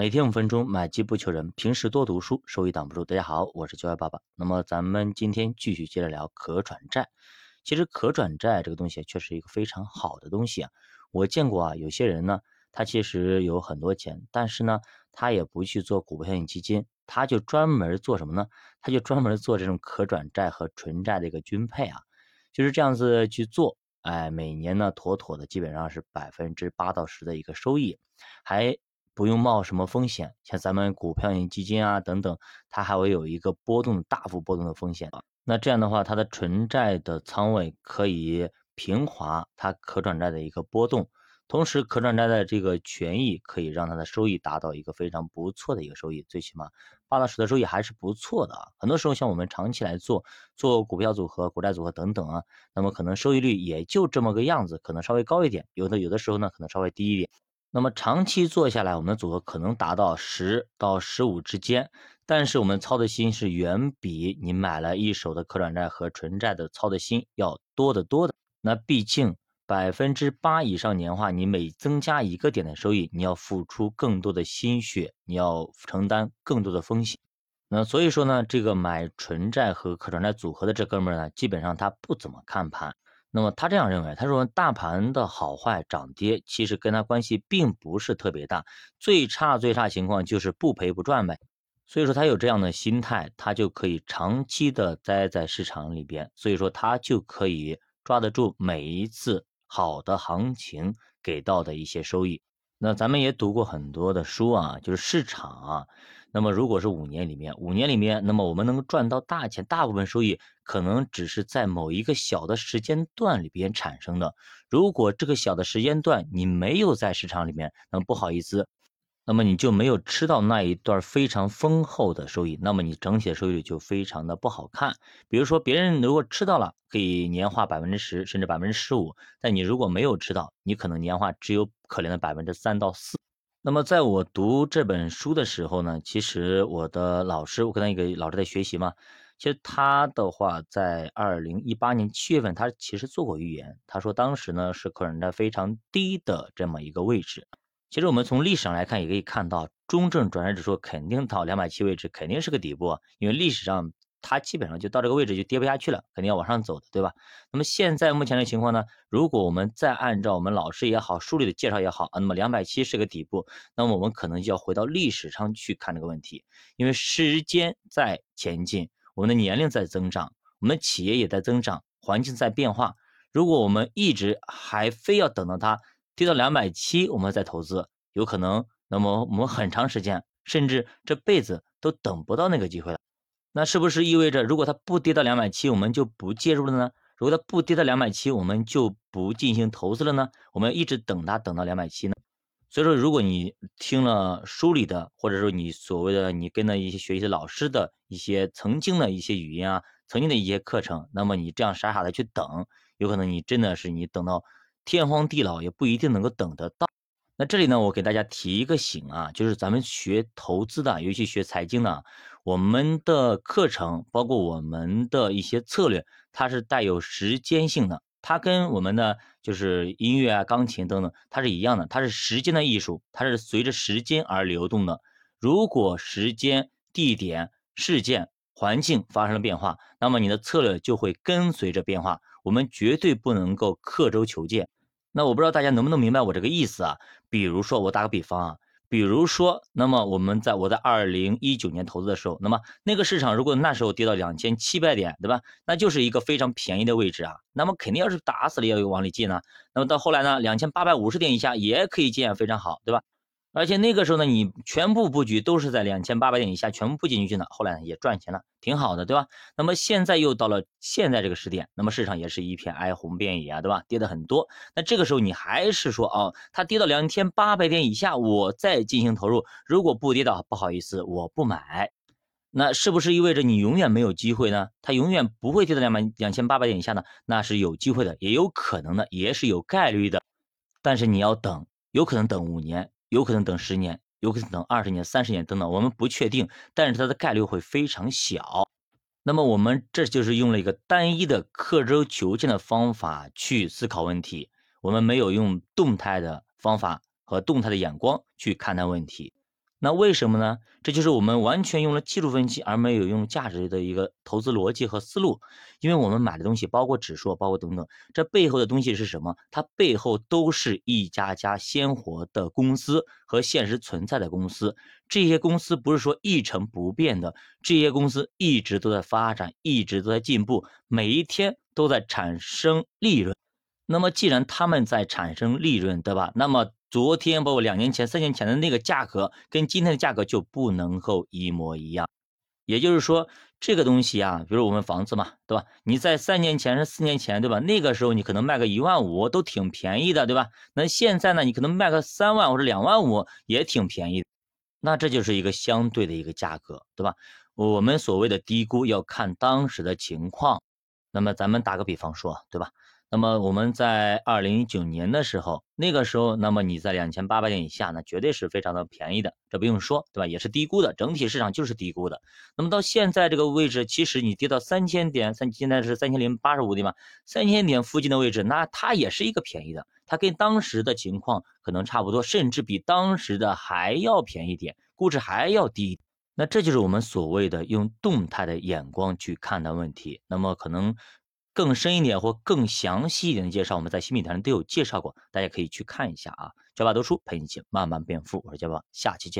每天五分钟，买基不求人。平时多读书，收益挡不住。大家好，我是教育爸爸。那么咱们今天继续接着聊可转债。其实可转债这个东西确实一个非常好的东西啊。我见过啊，有些人呢，他其实有很多钱，但是呢，他也不去做股票型基金，他就专门做什么呢？他就专门做这种可转债和纯债的一个均配啊，就是这样子去做。哎，每年呢，妥妥的基本上是百分之八到十的一个收益，还。不用冒什么风险，像咱们股票型基金啊等等，它还会有一个波动大幅波动的风险。那这样的话，它的纯债的仓位可以平滑它可转债的一个波动，同时可转债的这个权益可以让它的收益达到一个非常不错的一个收益，最起码八到十的收益还是不错的啊。很多时候像我们长期来做做股票组合、国债组合等等啊，那么可能收益率也就这么个样子，可能稍微高一点，有的有的时候呢可能稍微低一点。那么长期做下来，我们的组合可能达到十到十五之间，但是我们操的心是远比你买了一手的可转债和纯债的操的心要多得多的。那毕竟百分之八以上年化，你每增加一个点的收益，你要付出更多的心血，你要承担更多的风险。那所以说呢，这个买纯债和可转债组合的这哥们儿呢，基本上他不怎么看盘。那么他这样认为，他说大盘的好坏涨跌其实跟他关系并不是特别大，最差最差情况就是不赔不赚呗。所以说他有这样的心态，他就可以长期的待在市场里边，所以说他就可以抓得住每一次好的行情给到的一些收益。那咱们也读过很多的书啊，就是市场啊。那么如果是五年里面，五年里面，那么我们能够赚到大钱，大部分收益可能只是在某一个小的时间段里边产生的。如果这个小的时间段你没有在市场里面，那不好意思，那么你就没有吃到那一段非常丰厚的收益，那么你整体的收益率就非常的不好看。比如说别人如果吃到了，可以年化百分之十甚至百分之十五，但你如果没有吃到，你可能年化只有可怜的百分之三到四。那么在我读这本书的时候呢，其实我的老师，我跟他一个老师在学习嘛，其实他的话在二零一八年七月份，他其实做过预言，他说当时呢是可转债非常低的这么一个位置。其实我们从历史上来看，也可以看到中证转债指数肯定到两百七位置，肯定是个底部，因为历史上。它基本上就到这个位置就跌不下去了，肯定要往上走的，对吧？那么现在目前的情况呢？如果我们再按照我们老师也好、书里的介绍也好，那么两百七是个底部，那么我们可能就要回到历史上去看这个问题，因为时间在前进，我们的年龄在增长，我们企业也在增长，环境在变化。如果我们一直还非要等到它跌到两百七，我们再投资，有可能，那么我们很长时间，甚至这辈子都等不到那个机会了。那是不是意味着，如果它不跌到两百七，我们就不介入了呢？如果它不跌到两百七，我们就不进行投资了呢？我们一直等它等到两百七呢？所以说，如果你听了书里的，或者说你所谓的你跟的一些学习的老师的一些曾经的一些语音啊，曾经的一些课程，那么你这样傻傻的去等，有可能你真的是你等到天荒地老也不一定能够等得到。那这里呢，我给大家提一个醒啊，就是咱们学投资的，尤其学财经的，我们的课程包括我们的一些策略，它是带有时间性的，它跟我们的就是音乐啊、钢琴等等，它是一样的，它是时间的艺术，它是随着时间而流动的。如果时间、地点、事件、环境发生了变化，那么你的策略就会跟随着变化。我们绝对不能够刻舟求剑。那我不知道大家能不能明白我这个意思啊？比如说，我打个比方啊，比如说，那么我们在我在二零一九年投资的时候，那么那个市场如果那时候跌到两千七百点，对吧？那就是一个非常便宜的位置啊。那么肯定要是打死了要往里进呢。那么到后来呢，两千八百五十点以下也可以进，非常好，对吧？而且那个时候呢，你全部布局都是在两千八百点以下，全部布局进去呢，后来呢也赚钱了，挺好的，对吧？那么现在又到了现在这个时点，那么市场也是一片哀鸿遍野啊，对吧？跌的很多，那这个时候你还是说哦，它跌到两千八百点以下，我再进行投入，如果不跌到，不好意思，我不买，那是不是意味着你永远没有机会呢？它永远不会跌到两百两千八百点以下呢？那是有机会的，也有可能的，也是有概率的，但是你要等，有可能等五年。有可能等十年，有可能等二十年、三十年等等，我们不确定，但是它的概率会非常小。那么我们这就是用了一个单一的刻舟求剑的方法去思考问题，我们没有用动态的方法和动态的眼光去看待问题。那为什么呢？这就是我们完全用了技术分析，而没有用价值的一个投资逻辑和思路。因为我们买的东西，包括指数，包括等等，这背后的东西是什么？它背后都是一家家鲜活的公司和现实存在的公司。这些公司不是说一成不变的，这些公司一直都在发展，一直都在进步，每一天都在产生利润。那么，既然他们在产生利润，对吧？那么昨天包括两年前、三年前的那个价格，跟今天的价格就不能够一模一样。也就是说，这个东西啊，比如我们房子嘛，对吧？你在三年前、是四年前，对吧？那个时候你可能卖个一万五都挺便宜的，对吧？那现在呢，你可能卖个三万或者两万五也挺便宜。那这就是一个相对的一个价格，对吧？我们所谓的低估要看当时的情况。那么咱们打个比方说，对吧？那么我们在二零一九年的时候，那个时候，那么你在两千八百点以下，那绝对是非常的便宜的，这不用说，对吧？也是低估的，整体市场就是低估的。那么到现在这个位置，其实你跌到三千点，三现在是三千零八十五对吧？三千点附近的位置，那它也是一个便宜的，它跟当时的情况可能差不多，甚至比当时的还要便宜点，估值还要低。那这就是我们所谓的用动态的眼光去看待问题。那么可能。更深一点或更详细一点的介绍，我们在新品团上都有介绍过，大家可以去看一下啊。教爸读书陪你一起慢慢变富，我是教爸，下期见。